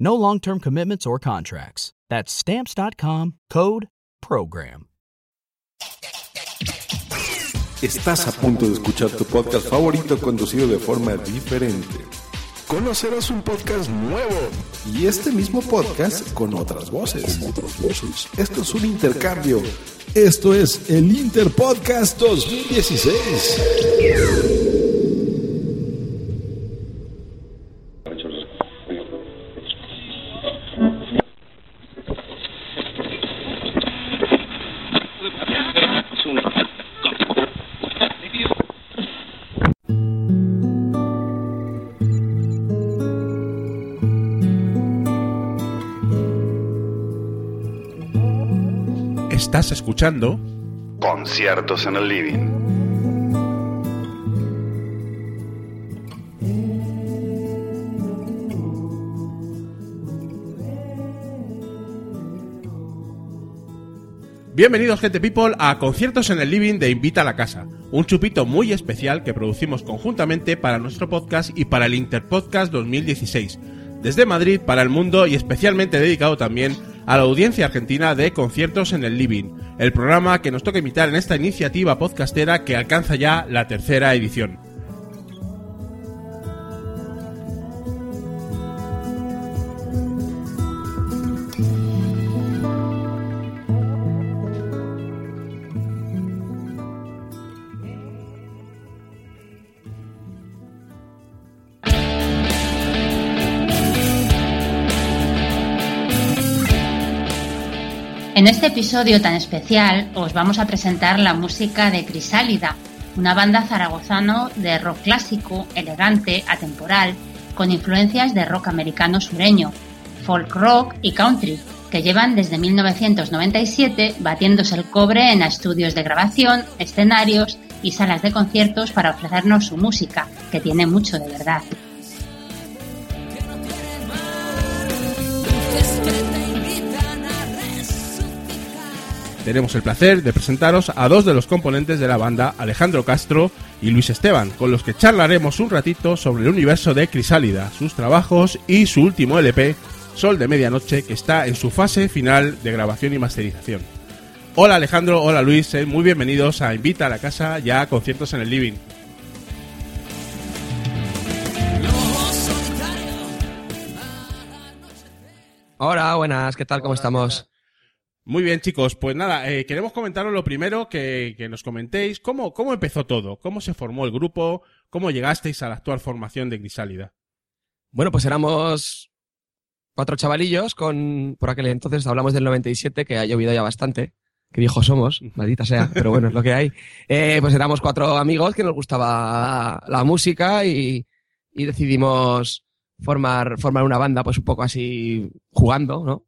No long term commitments or contracts. That's Stamps.com code PROGRAM. Estás a punto de escuchar tu podcast favorito conducido de forma diferente. Conocerás un podcast nuevo Y este mismo podcast con otras voces. Esto es un intercambio. Esto es el Interpodcast 2016. Escuchando Conciertos en el Living. Bienvenidos, gente people, a Conciertos en el Living de Invita a la Casa, un chupito muy especial que producimos conjuntamente para nuestro podcast y para el Interpodcast 2016, desde Madrid para el mundo y especialmente dedicado también a la audiencia argentina de Conciertos en el Living, el programa que nos toca imitar en esta iniciativa podcastera que alcanza ya la tercera edición. En este episodio tan especial os vamos a presentar la música de Crisálida, una banda zaragozano de rock clásico, elegante, atemporal, con influencias de rock americano sureño, folk rock y country, que llevan desde 1997 batiéndose el cobre en estudios de grabación, escenarios y salas de conciertos para ofrecernos su música, que tiene mucho de verdad. Tenemos el placer de presentaros a dos de los componentes de la banda, Alejandro Castro y Luis Esteban, con los que charlaremos un ratito sobre el universo de Crisálida, sus trabajos y su último LP, Sol de Medianoche, que está en su fase final de grabación y masterización. Hola Alejandro, hola Luis, sed muy bienvenidos a Invita a la Casa, ya a conciertos en el living. Hola, buenas, ¿qué tal? ¿Cómo estamos? Muy bien, chicos. Pues nada, eh, queremos comentaros lo primero que, que nos comentéis. ¿Cómo, ¿Cómo empezó todo? ¿Cómo se formó el grupo? ¿Cómo llegasteis a la actual formación de Grisálida? Bueno, pues éramos cuatro chavalillos con, por aquel entonces, hablamos del 97, que ha llovido ya bastante. Qué viejos somos, maldita sea, pero bueno, es lo que hay. Eh, pues éramos cuatro amigos que nos gustaba la música y, y decidimos formar, formar una banda, pues un poco así jugando, ¿no?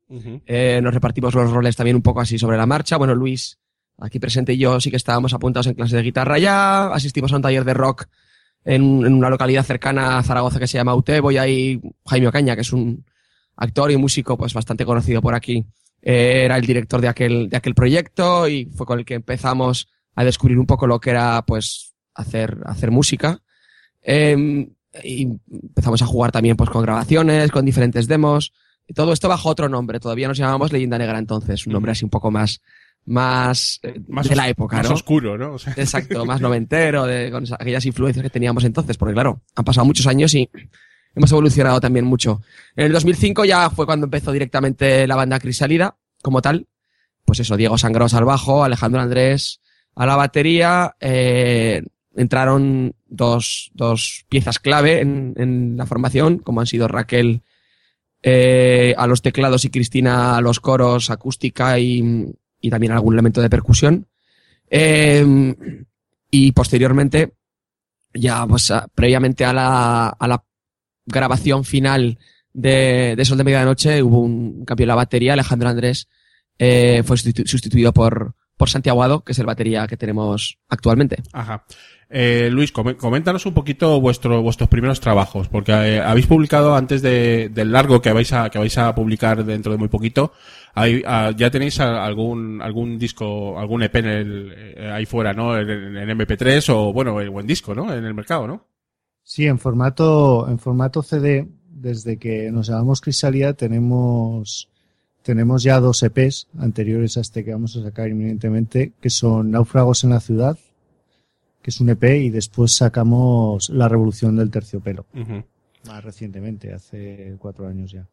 Eh, nos repartimos los roles también un poco así sobre la marcha. Bueno, Luis, aquí presente y yo sí que estábamos apuntados en clase de guitarra ya, asistimos a un taller de rock en, en una localidad cercana a Zaragoza que se llama Utebo y ahí Jaime Ocaña, que es un actor y músico pues bastante conocido por aquí, eh, era el director de aquel, de aquel proyecto y fue con el que empezamos a descubrir un poco lo que era pues hacer, hacer música. Eh, y empezamos a jugar también pues con grabaciones, con diferentes demos. Y todo esto bajo otro nombre. Todavía nos llamábamos Leyenda Negra entonces, un nombre así un poco más, más, eh, Más de la época, Más ¿no? oscuro, ¿no? O sea, Exacto, más noventero, de, con aquellas influencias que teníamos entonces, porque claro, han pasado muchos años y hemos evolucionado también mucho. En el 2005 ya fue cuando empezó directamente la banda Crisalida, como tal, pues eso, Diego Sangros al bajo, Alejandro Andrés a la batería, eh, entraron dos, dos piezas clave en, en la formación, como han sido Raquel eh, a los teclados y Cristina a los coros, acústica y, y también algún elemento de percusión. Eh, y posteriormente, ya pues previamente a la, a la grabación final de, de Sol de Medianoche hubo un cambio en la batería. Alejandro Andrés eh, fue sustitu- sustituido por, por Santiago Aguado, que es el batería que tenemos actualmente. Ajá. Eh, Luis, coméntanos un poquito vuestro, vuestros primeros trabajos, porque eh, habéis publicado antes de- del largo que vais a, que vais a publicar dentro de muy poquito, ahí, ah, ya tenéis algún, algún disco, algún EP en el, eh, ahí fuera, ¿no? En, en MP3 o, bueno, o en disco, ¿no? En el mercado, ¿no? Sí, en formato, en formato CD, desde que nos llamamos Crisalia, tenemos, tenemos ya dos EPs anteriores a este que vamos a sacar inminentemente, que son Náufragos en la ciudad, que es un EP, y después sacamos La Revolución del Terciopelo, más recientemente, hace cuatro años ya.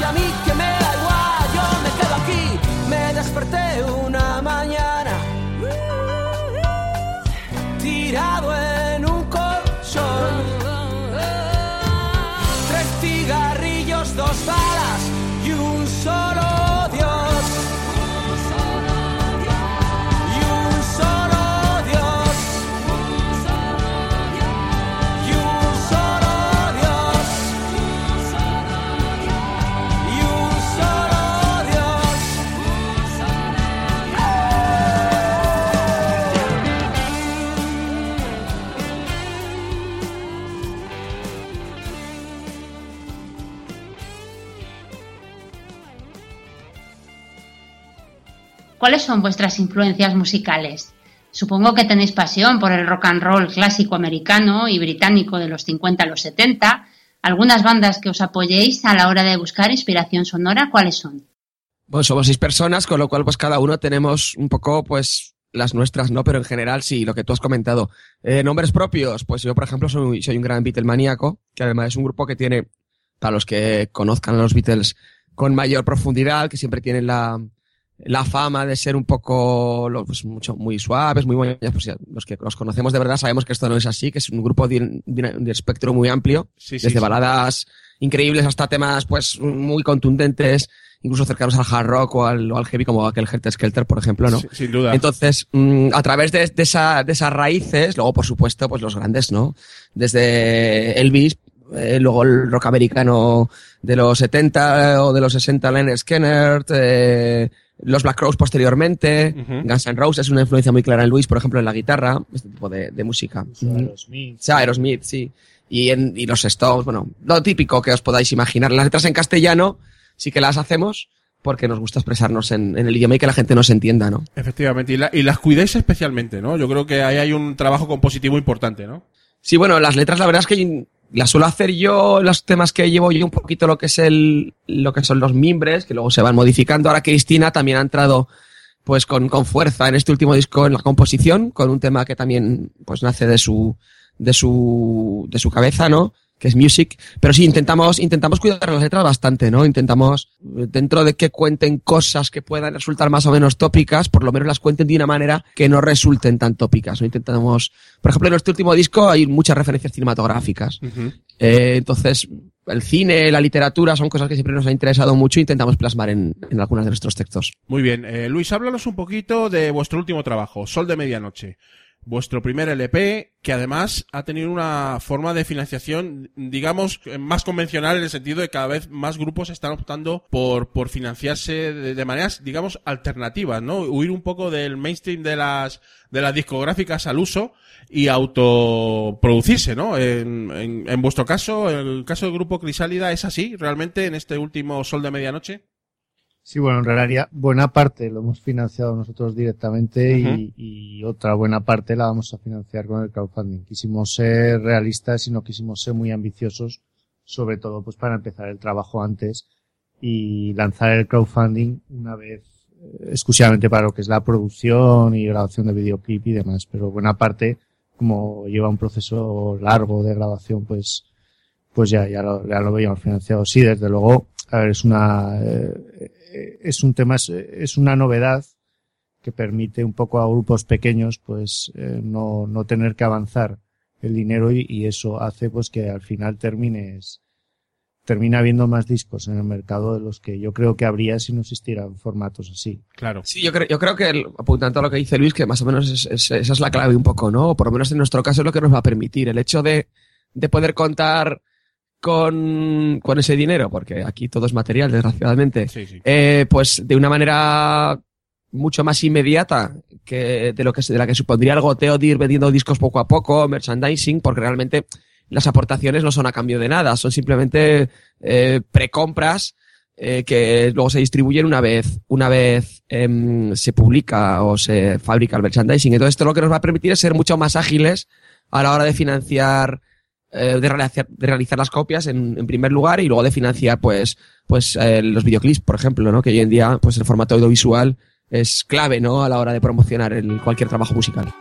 En llamas y a mí que me ¿Cuáles son vuestras influencias musicales? Supongo que tenéis pasión por el rock and roll clásico americano y británico de los 50 a los 70. Algunas bandas que os apoyéis a la hora de buscar inspiración sonora, ¿cuáles son? Bueno, somos seis personas, con lo cual pues cada uno tenemos un poco pues las nuestras, ¿no? Pero en general sí, lo que tú has comentado. Eh, nombres propios, pues yo por ejemplo soy, un gran Beatlemaníaco, que además es un grupo que tiene, para los que conozcan a los Beatles con mayor profundidad, que siempre tienen la, la fama de ser un poco, pues mucho, muy suaves, muy buenos, pues los que los conocemos de verdad sabemos que esto no es así, que es un grupo de, de- de espectro muy amplio, Sí, sí, desde sí. baladas increíbles hasta temas pues muy contundentes, incluso cercanos al hard rock o al, o al heavy como aquel Helter Skelter, por ejemplo, ¿no? Sí, sin duda. Entonces, mm, a través de, de esa, de esas raíces, luego, por supuesto, pues los grandes, ¿no? Desde Elvis, eh, luego el rock americano de los 70 o de los 60, Leonard Skinner, eh, los Black Crowes posteriormente, Ujú. Guns N' Roses es una influencia muy clara en Luis, por ejemplo, en la guitarra, este tipo de, de música. Aerosmith. Sí, Aerosmith, sí. Y, en, y los Stones, bueno, lo típico que os podáis imaginar. Las letras en castellano sí que las hacemos, porque nos gusta expresarnos en, en el idioma y que la gente nos entienda, ¿no? Efectivamente, y, la- y las cuidáis especialmente, ¿no? Yo creo que ahí hay un trabajo compositivo importante, ¿no? Sí, bueno, las letras la verdad es que las suelo hacer yo, los temas que llevo yo un poquito lo que es el, lo que son los mimbres, que luego se van modificando. Ahora Cristina también ha entrado pues con, con fuerza en este último disco en la composición, con un tema que también pues nace de su, de su, de su cabeza, ¿no? Que es music, pero sí intentamos, intentamos cuidar las letras bastante, ¿no? Intentamos, eh, dentro de que cuenten cosas que puedan resultar más o menos tópicas, por lo menos las cuenten de una manera que no resulten tan tópicas, ¿no? Intentamos, por ejemplo, en este último disco hay muchas referencias cinematográficas. Eh, entonces, el cine, la literatura son cosas que siempre nos ha interesado mucho e intentamos plasmar en, en algunos de nuestros textos. Muy bien. Eh, Luis, háblanos un poquito de vuestro último trabajo, Sol de Medianoche. Vuestro primer LP, que además ha tenido una forma de financiación, digamos, más convencional en el sentido de que cada vez más grupos están optando por, por financiarse de, de maneras, digamos, alternativas, ¿no? Huir un poco del mainstream de las, de las discográficas al uso y autoproducirse, ¿no? En, en, en vuestro caso, en el caso del grupo Crisálida, ¿es así realmente en este último Sol de Medianoche? Sí, bueno, en realidad buena parte lo hemos financiado nosotros directamente y, y otra buena parte la vamos a financiar con el crowdfunding. Quisimos ser realistas y no quisimos ser muy ambiciosos, sobre todo pues para empezar el trabajo antes y lanzar el crowdfunding una vez eh, exclusivamente para lo que es la producción y grabación de videoclip y demás. Pero buena parte, como lleva un proceso largo de grabación, pues pues ya, ya lo, ya lo veíamos financiado. Sí, desde luego, a ver, es una, eh, es un tema, es, es una novedad que permite un poco a grupos pequeños, pues, eh, no, no tener que avanzar el dinero y, y eso hace pues que al final termines, termina habiendo más discos en el mercado de los que yo creo que habría si no existieran formatos así. Claro. Sí, yo creo, yo creo que, el- apuntando a lo que dice Luis, que más o menos es- es- esa es la clave un poco, ¿no? O por lo menos en nuestro caso es lo que nos va a permitir. El hecho de, de poder contar con, con ese dinero, porque aquí todo es material, desgraciadamente, Sí, sí. eh, pues de una manera mucho más inmediata que de lo que se- de la que supondría el goteo de ir vendiendo discos poco a poco, merchandising, porque realmente las aportaciones no son a cambio de nada, son simplemente eh, precompras eh, que luego se distribuyen una vez, una vez em, se publica o se fabrica el merchandising. Entonces esto lo que nos va a permitir es ser mucho más ágiles a la hora de financiar, eh, de, realizar, de realizar las copias en, en primer lugar y luego de financiar pues, pues eh, los videoclips, por ejemplo, ¿no? Que hoy en día pues el formato audiovisual es clave, ¿no? A la hora de promocionar el, cualquier trabajo musical.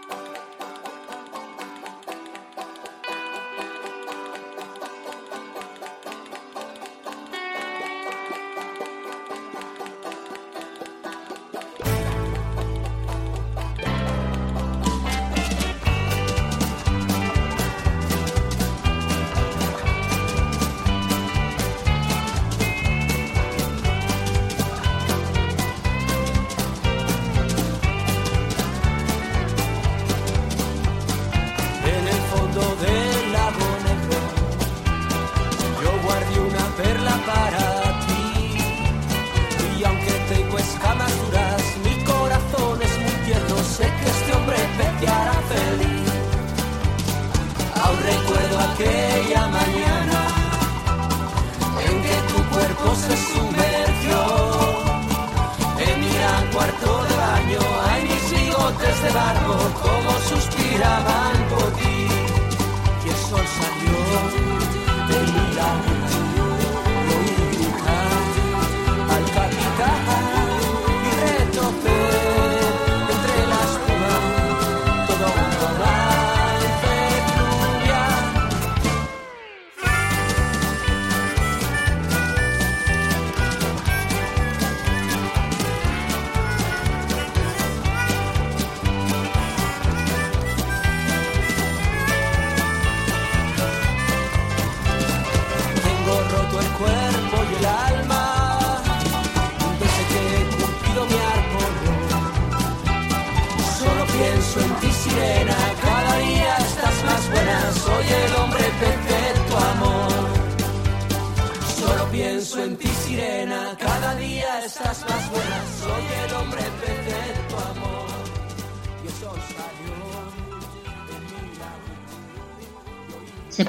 De barro como suspiraban por ti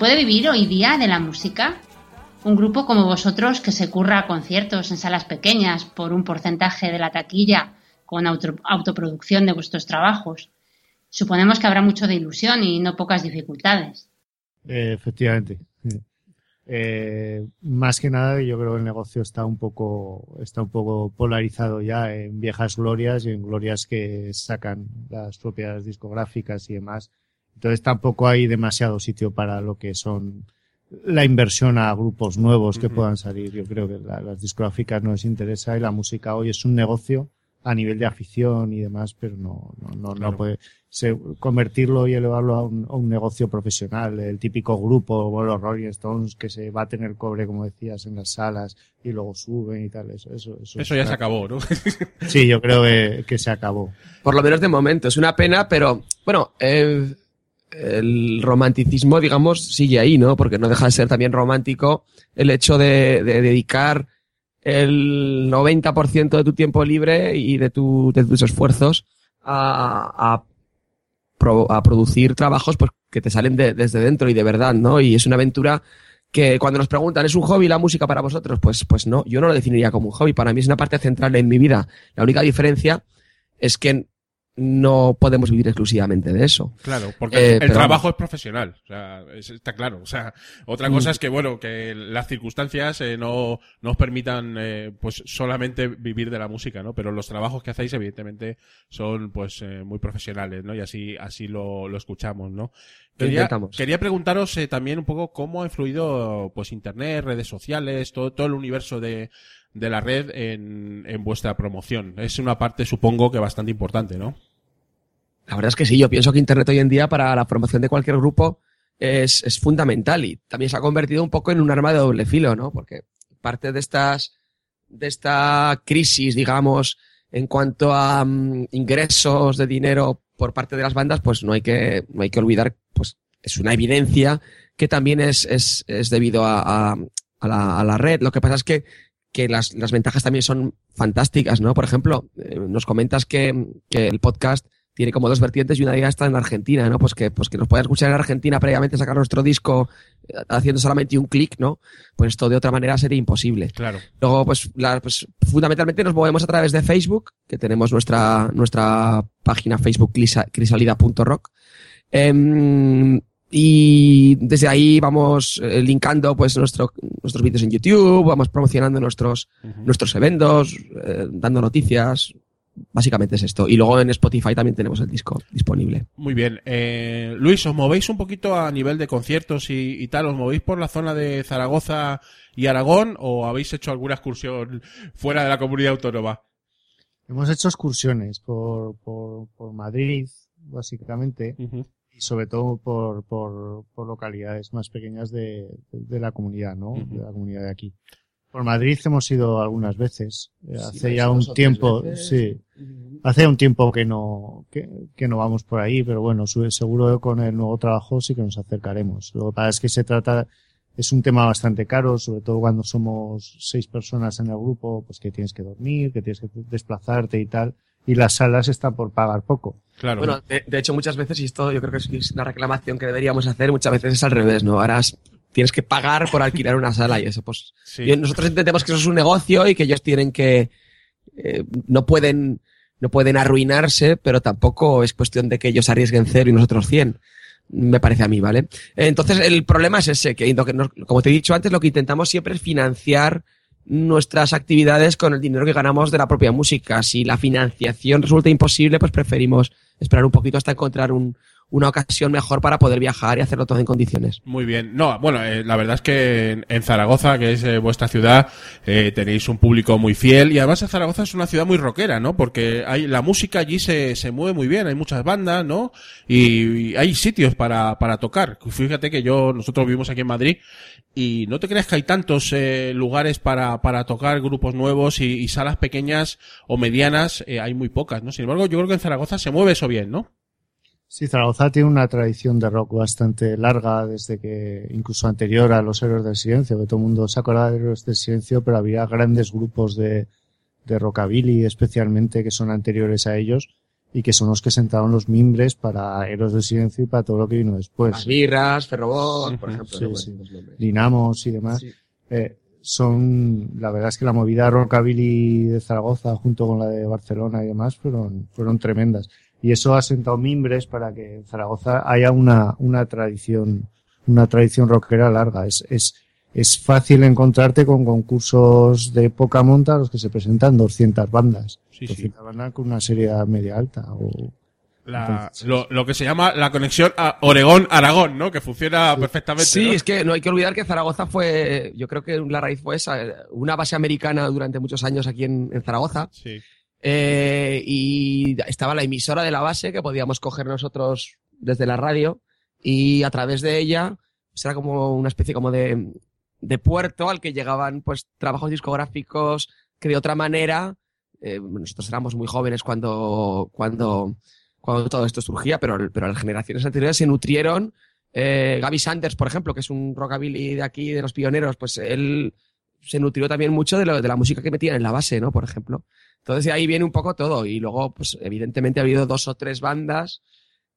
puede vivir hoy día de la música? Un grupo como vosotros que se curra conciertos en salas pequeñas por un porcentaje de la taquilla con auto- autoproducción de vuestros trabajos. Suponemos que habrá mucho de ilusión y no pocas dificultades. Eh, efectivamente. Eh, más que nada, yo creo que el negocio está un poco, está un poco polarizado ya en viejas glorias y en glorias que sacan las propias discográficas y demás. Entonces tampoco hay demasiado sitio para lo que son la inversión a grupos nuevos que puedan salir. Yo creo que la- las discográficas no les interesa y la música hoy es un negocio a nivel de afición y demás, pero no, no, no, Claro. no puede se- convertirlo y elevarlo a un, a un negocio profesional. El típico grupo, como los Rolling Stones, que se va a tener cobre, como decías, en las salas y luego suben y tal. Eso, eso, eso, Eso ya se acabó, ¿no? Sí, yo creo que, que se acabó. Por lo menos de momento. Es una pena, pero bueno, eh, el romanticismo, digamos, sigue ahí, ¿no? Porque no deja de ser también romántico el hecho de, de dedicar el 90% de tu tiempo libre y de, tu, de tus esfuerzos a, a, a producir trabajos pues, que te salen de- desde dentro y de verdad, ¿no? Y es una aventura que cuando nos preguntan, ¿es un hobby la música para vosotros? Pues, pues no, yo no lo definiría como un hobby. Para mí es una parte central en mi vida. La única diferencia es que no podemos vivir exclusivamente de eso. Claro, porque Eh, el trabajo vamos. es profesional, o sea, es- está claro. O sea, otra Mm. cosa es que, bueno, que las circunstancias eh, no nos permitan, eh, pues, solamente vivir de la música, ¿no? Pero los trabajos que hacéis, evidentemente, son, pues, eh, muy profesionales, ¿no? Y así, así lo, lo escuchamos, ¿no? Quería, quería preguntaros eh, también un poco cómo ha influido, pues, internet, redes sociales, todo, todo el universo de, de la red en, en vuestra promoción. Es una parte, supongo, que bastante importante, ¿no? La verdad es que sí, yo pienso que Internet hoy en día para la promoción de cualquier grupo es, es fundamental y también se ha convertido un poco en un arma de doble filo, ¿no? Porque parte de estas, de esta crisis, digamos, en cuanto a mm, ingresos de dinero por parte de las bandas, pues no hay que, no hay que olvidar, pues es una evidencia que también es, es, es debido a, a, a la, a la red. Lo que pasa es que, que las, las ventajas también son fantásticas, ¿no? Por ejemplo, eh, nos comentas que, que el podcast tiene como dos vertientes y una de ellas está en Argentina, ¿no? Pues que, pues que nos puedan escuchar en Argentina previamente sacar nuestro disco eh, haciendo solamente un clic, ¿no? Pues esto de otra manera sería imposible. Claro. Luego, pues, la- pues, fundamentalmente nos movemos a través de Facebook, que tenemos nuestra, nuestra página Facebook crisa- crisalida.rock. Em, y desde ahí vamos eh, linkando pues nuestro, nuestros vídeos en YouTube, vamos promocionando nuestros, nuestros eventos, eh, dando noticias. Básicamente es esto. Y luego en Spotify también tenemos el disco disponible. Muy bien. Eh, Luis, ¿os movéis un poquito a nivel de conciertos y, y tal? ¿Os movéis por la zona de Zaragoza y Aragón o habéis hecho alguna excursión fuera de la comunidad autónoma? Hemos hecho excursiones por, por, por Madrid, básicamente, y sobre todo por, por, por localidades más pequeñas de, de la comunidad, ¿no? De la comunidad de aquí. Por Madrid hemos ido algunas veces. Eh, Sí, hace ya un tiempo, sí. Hace un tiempo que no, que, que no vamos por ahí, pero bueno, seguro con el nuevo trabajo sí que nos acercaremos. Lo que pasa es que se trata, es un tema bastante caro, sobre todo cuando somos seis personas en el grupo, pues que tienes que dormir, que tienes que desplazarte y tal. Y las salas están por pagar poco. Claro. Bueno, de, de hecho, muchas veces, y esto yo creo que es- es una reclamación que deberíamos hacer, muchas veces es al revés, ¿no? Ahora es- tienes que pagar por alquilar una sala y eso, pues. sí. y nosotros entendemos que eso es un negocio y que ellos tienen que. eh, no pueden. No pueden arruinarse, pero tampoco es cuestión de que ellos arriesguen cero y nosotros 100. Me parece a mí, ¿vale? Entonces, el problema es ese, que como te he dicho antes, lo que intentamos siempre es financiar nuestras actividades con el dinero que ganamos de la propia música. Si la financiación resulta imposible, pues preferimos esperar un poquito hasta encontrar un- una ocasión mejor para poder viajar y hacerlo todo en condiciones. Muy bien. No, bueno, eh, la verdad es que en, Zaragoza, que es eh, vuestra ciudad, eh, tenéis un público muy fiel y además Zaragoza es una ciudad muy rockera, ¿no? Porque hay la música allí se, se mueve muy bien, hay muchas bandas, ¿no? Y, hay sitios para, para tocar. Fíjate que yo, nosotros vivimos aquí en Madrid y no te creas que hay tantos eh, lugares para, para tocar grupos nuevos y, y salas pequeñas o medianas, hay muy pocas, ¿no? Sin embargo, yo creo que en Zaragoza se mueve eso bien, ¿no? Sí, Zaragoza tiene una tradición de rock bastante larga, desde que, incluso anterior a los Héroes del Silencio, que todo el mundo se acuerda de Héroes del Silencio, pero había grandes grupos de, de rockabilly, especialmente, que son anteriores a ellos, y que son los que sentaron los mimbres para Héroes del Silencio y para todo lo que vino después. Las birras, Ferrobot, por ejemplo. sí, ¿no? sí. Nombres. Dinamos y demás. Sí. eh, son, la verdad es que la movida rockabilly de Zaragoza junto con la de Barcelona y demás fueron, fueron tremendas. Y eso ha sentado mimbres para que en Zaragoza haya una, una tradición, una tradición rockera larga. Es, es, es fácil encontrarte con concursos de poca monta los que se presentan 200 bandas. Sí, sí. 200 bandas con una serie media alta o, La- Entonces- lo, lo que se llama la conexión a Oregón-Aragón, ¿no? Que funciona perfectamente. Sí, ¿no? es que no hay que olvidar que Zaragoza fue, yo creo que la raíz fue esa, eh, una base americana durante muchos años aquí en, en Zaragoza. Sí. Eh, y estaba la emisora de la base que podíamos coger nosotros desde la radio y a través de ella pues era como una especie como de, de puerto al que llegaban pues trabajos discográficos que de otra manera eh, nosotros éramos muy jóvenes cuando cuando cuando todo esto surgía pero pero las generaciones anteriores se nutrieron. Eh, Gaby Sanders por ejemplo que es un rockabilly de aquí de los pioneros pues él se nutrió también mucho de, de la música que metían en la base no por ejemplo entonces de ahí viene un poco todo. Y luego, pues evidentemente ha habido dos o tres bandas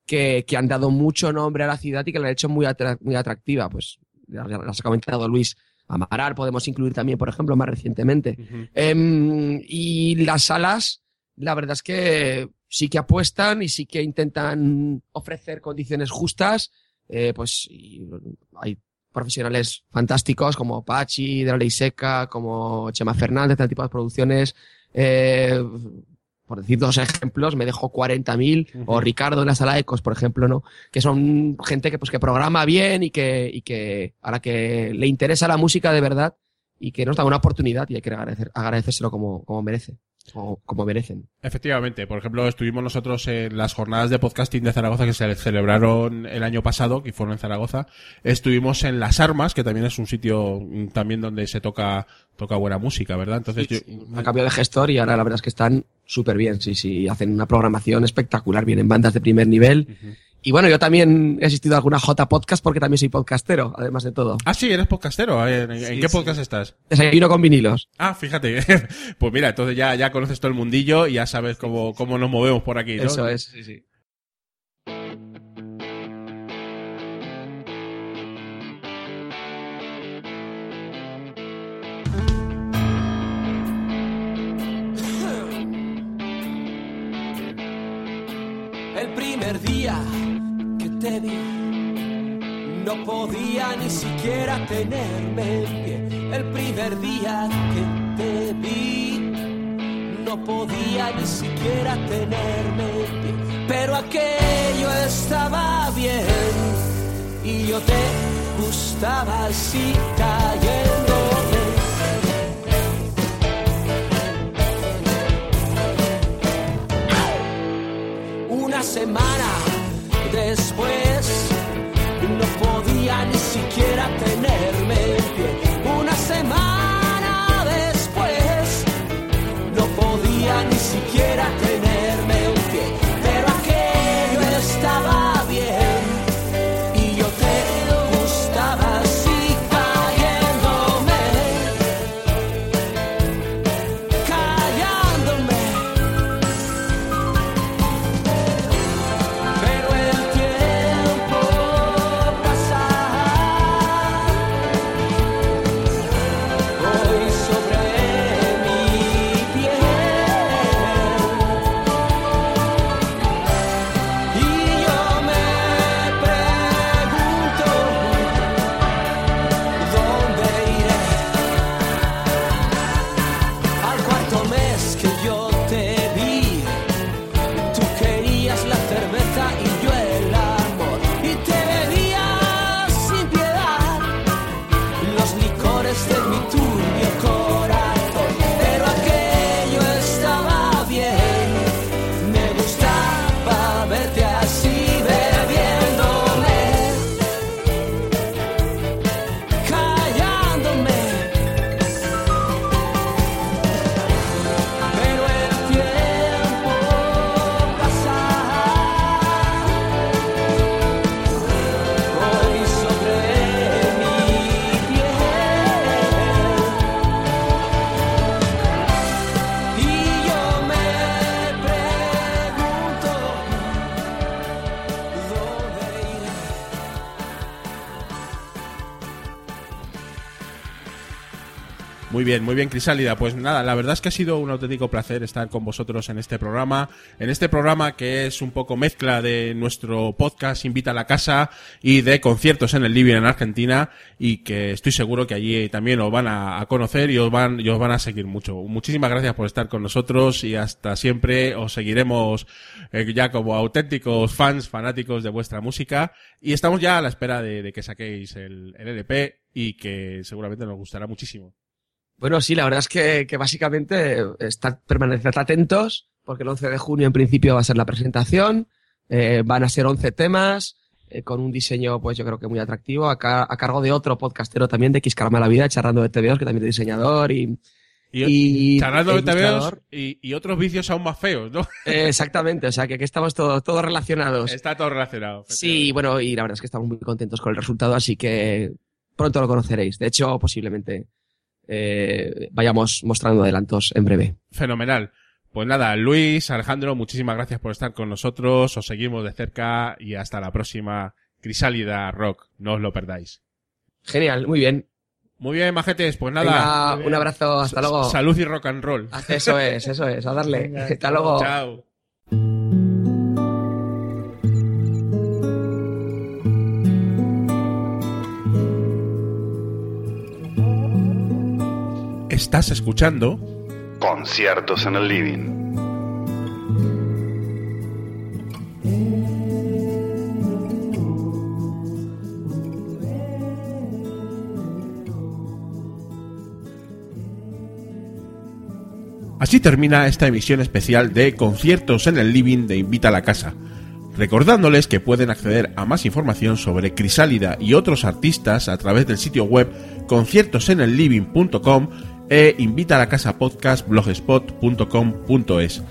que, que han dado mucho nombre a la ciudad y que la han hecho muy, muy atractiva. Pues las ha comentado Luis. Amaral podemos incluir también, por ejemplo, más recientemente. Ujú. Em, y las salas, la verdad es que sí que apuestan y sí que intentan ofrecer condiciones justas. Eh, pues y hay profesionales fantásticos como Pachi, de la Ley Seca, como Chema Fernández, este tipo de producciones. Eh, por decir dos ejemplos, me dejo 40.000 o Ricardo en la sala Ecos, por ejemplo, ¿no? Que son gente que pues que programa bien y que, y que a la que le interesa la música de verdad y que nos da una oportunidad y hay que agradecer, agradecérselo como, como merece, o como merecen. Efectivamente, por ejemplo, estuvimos nosotros en las jornadas de podcasting de Zaragoza que se celebraron el año pasado, que fueron en Zaragoza. Estuvimos en Las Armas, que también es un sitio mm, también donde se toca toca buena música, ¿verdad? Entonces yo, Ha cambiado de gestor y ahora la verdad es que están súper bien, sí, sí, hacen una programación espectacular, vienen bandas de primer nivel. Y bueno, yo también he asistido a alguna J podcast porque también soy podcastero, además de todo. Ah, sí, eres podcastero. ¿En, en Sí, qué sí. podcast estás? Desayuno con vinilos. Ah, fíjate. pues mira, entonces ya, ya conoces todo el mundillo y ya sabes cómo, cómo nos movemos por aquí, ¿no? Eso es, sí, sí. El primer día no podía ni siquiera tenerme en pie. El primer día que te vi, no podía ni siquiera tenerme en pie. Pero aquello estaba bien y yo te gustaba así cayéndome. Muy bien, muy bien, Crisálida. Pues nada, la verdad es que ha sido un auténtico placer estar con vosotros en este programa. En este programa que es un poco mezcla de nuestro podcast Invita a la Casa y de conciertos en el Living en Argentina y que estoy seguro que allí también os van a, conocer y os van, y os van a seguir mucho. Muchísimas gracias por estar con nosotros y hasta siempre os seguiremos eh, ya como auténticos fans, fanáticos de vuestra música y estamos ya a la espera de, que saquéis el, el LP y que seguramente nos gustará muchísimo. Bueno, sí, la verdad es que, que básicamente estar, permaneced atentos, porque el 11 de junio en principio va a ser la presentación, eh, van a ser 11 temas, eh, con un diseño, pues yo creo que muy atractivo, a, ca- a cargo de otro podcastero también, de Xcarma la Vida, charlando de TVOs, que también es diseñador y... Y, y- charlando de TVOs y, y otros vicios aún más feos, ¿no? Eh, exactamente, o sea que aquí estamos todos todos relacionados. Está todo relacionado. Sí, bueno, y la verdad es que estamos muy contentos con el resultado, así que pronto lo conoceréis. De hecho, posiblemente eh, vayamos mostrando adelantos en breve. Fenomenal. Pues nada, Luis, Alejandro, muchísimas gracias por estar con nosotros. Os seguimos de cerca y hasta la próxima Crisálida Rock. No os lo perdáis. Genial, muy bien. Muy bien, majetes, pues nada. Venga, un abrazo, hasta luego. Salud y rock and roll. Eso es, eso es, a darle. Venga, hasta luego. Chao. Estás escuchando Conciertos en el living. Así termina esta emisión especial de Conciertos en el Living de Invita a la Casa. Recordándoles que pueden acceder a más información sobre Crisálida y otros artistas a través del sitio web conciertosenelliving.com e invita a la casa podcast blogspot.com.es.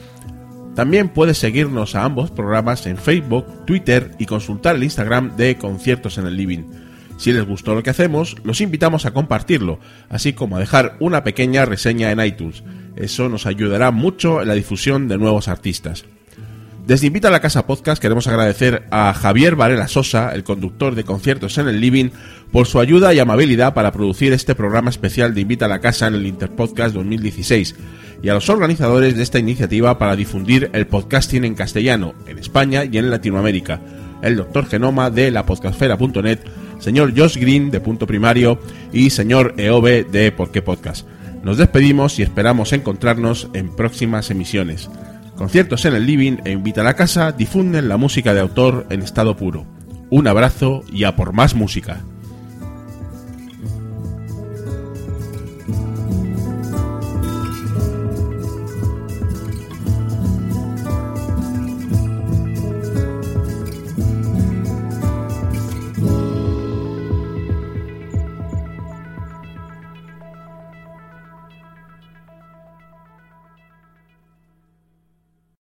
También puedes seguirnos a ambos programas en Facebook, Twitter y consultar el Instagram de Conciertos en el Living. Si les gustó lo que hacemos, los invitamos a compartirlo, así como a dejar una pequeña reseña en iTunes. Eso nos ayudará mucho en la difusión de nuevos artistas. Desde Invita a la Casa Podcast queremos agradecer a Javier Varela Sosa, el conductor de conciertos en el Living, por su ayuda y amabilidad para producir este programa especial de Invita a la Casa en el Interpodcast 2016, y a los organizadores de esta iniciativa para difundir el podcasting en castellano, en España y en Latinoamérica, el Dr. Genoma de la podcastfera.net, señor Josh Green de Punto Primario y señor EOB de Por qué Podcast. Nos despedimos y esperamos encontrarnos en próximas emisiones. Conciertos en el living e invita a la casa difunden la música de autor en estado puro. Un abrazo y a por más música.